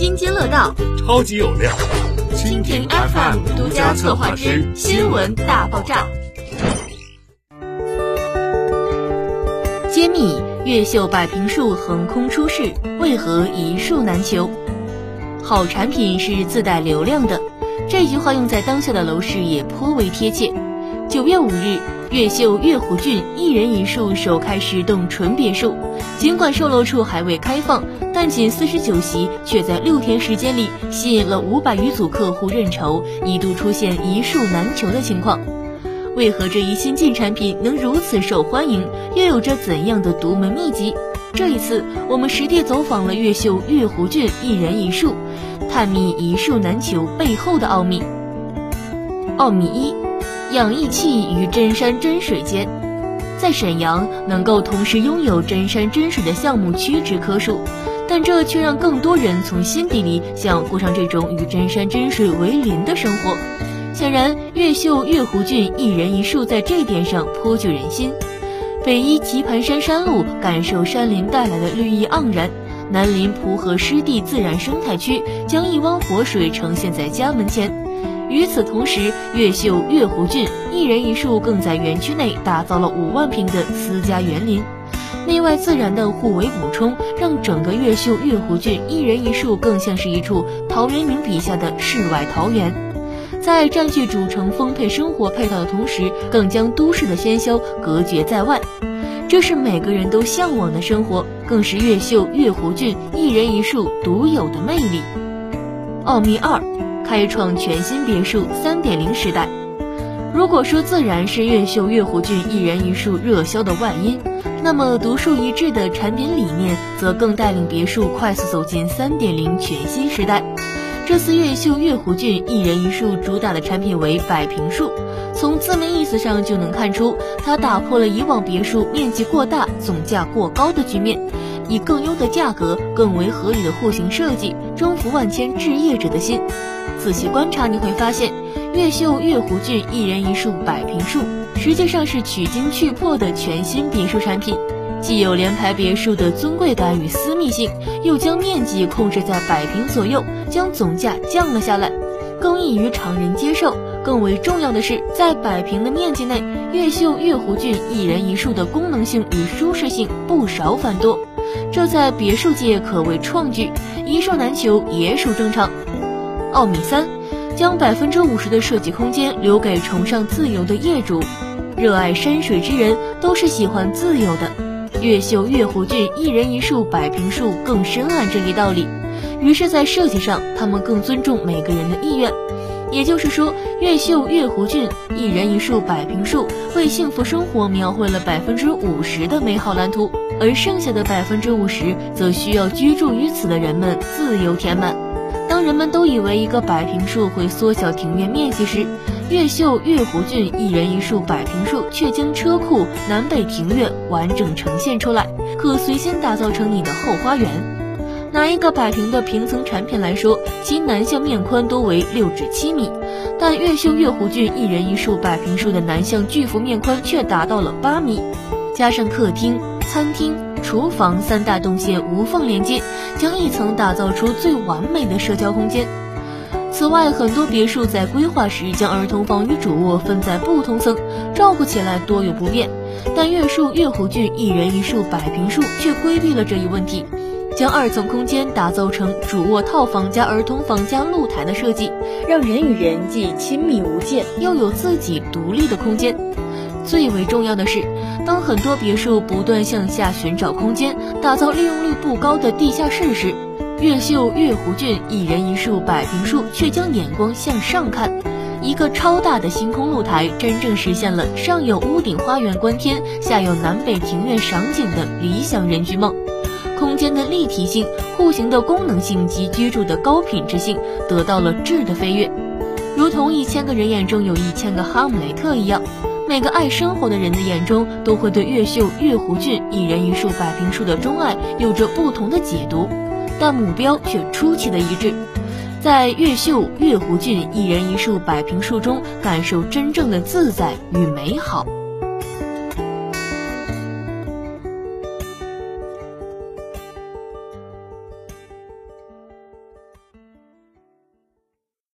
津津乐道，超级有料。蜻蜓 FM 独家策划之新闻大爆炸，揭秘越秀百平树横空出世，为何一树难求？好产品是自带流量的，这句话用在当下的楼市也颇为贴切。九月五日，越秀越湖郡一人一墅首开十栋纯别墅，尽管售楼处还未开放，但仅四十九席却在六天时间里吸引了五百余组客户认筹，一度出现一墅难求的情况。为何这一新晋产品能如此受欢迎，又有着怎样的独门秘籍？这一次，我们实地走访了越秀越湖郡一人一墅，探秘一树难求背后的奥秘。奥秘一。养意气于真山真水间，在沈阳能够同时拥有真山真水的项目屈指可数，但这却让更多人从心底里想过上这种与真山真水为邻的生活。显然，越秀越湖郡一人一树在这点上颇具人心。北依棋盘山山路，感受山林带来的绿意盎然；南临蒲河湿地自然生态区，将一汪活水呈现在家门前。与此同时，越秀越湖郡一人一树更在园区内打造了五万平的私家园林，内外自然的互为补充，让整个越秀越湖郡一人一树更像是一处陶渊明笔下的世外桃源，在占据主城丰沛生活配套的同时，更将都市的喧嚣隔绝在外。这是每个人都向往的生活，更是越秀越湖郡一人一树独有的魅力。奥秘二。开创全新别墅三点零时代。如果说自然是越秀越湖郡一人一墅热销的外因，那么独树一帜的产品理念则更带领别墅快速走进三点零全新时代。这次越秀月湖郡一人一墅主打的产品为百平墅，从字面意思上就能看出，它打破了以往别墅面积过大、总价过高的局面，以更优的价格、更为合理的户型设计，征服万千置业者的心。仔细观察，你会发现，越秀越湖郡一人一树百平树，实际上是取精去破的全新别墅产品，既有联排别墅的尊贵感与私密性，又将面积控制在百平左右，将总价降了下来，更易于常人接受。更为重要的是，在百平的面积内，越秀越湖郡一人一树的功能性与舒适性不少繁多，这在别墅界可谓创举，一树难求也属正常。奥米三，将百分之五十的设计空间留给崇尚自由的业主。热爱山水之人都是喜欢自由的。越秀越湖郡一人一树百平树更深谙这一道理，于是，在设计上，他们更尊重每个人的意愿。也就是说，越秀越湖郡一人一树百平树为幸福生活描绘了百分之五十的美好蓝图，而剩下的百分之五十，则需要居住于此的人们自由填满。当人们都以为一个百平树会缩小庭院面积时，越秀越湖郡一人一树百平树却将车库、南北庭院完整呈现出来，可随心打造成你的后花园。拿一个百平的平层产品来说，其南向面宽多为六至七米，但越秀越湖郡一人一树百平树的南向巨幅面宽却达到了八米，加上客厅、餐厅。厨房三大动线无缝连接，将一层打造出最完美的社交空间。此外，很多别墅在规划时将儿童房与主卧分在不同层，照顾起来多有不便。但越树越湖郡一人一树百平树却规避了这一问题，将二层空间打造成主卧套房加儿童房加露台的设计，让人与人既亲密无间，又有自己独立的空间。最为重要的是。当很多别墅不断向下寻找空间，打造利用率不高的地下室时，越秀越湖郡一人一树百平树却将眼光向上看，一个超大的星空露台，真正实现了上有屋顶花园观天，下有南北庭院赏景的理想人居梦。空间的立体性、户型的功能性及居住的高品质性得到了质的飞跃，如同一千个人眼中有一千个哈姆雷特一样。每个爱生活的人的眼中，都会对越秀越湖郡一人一树百平树的钟爱有着不同的解读，但目标却出奇的一致，在越秀月湖郡一人一树百平树中，感受真正的自在与美好。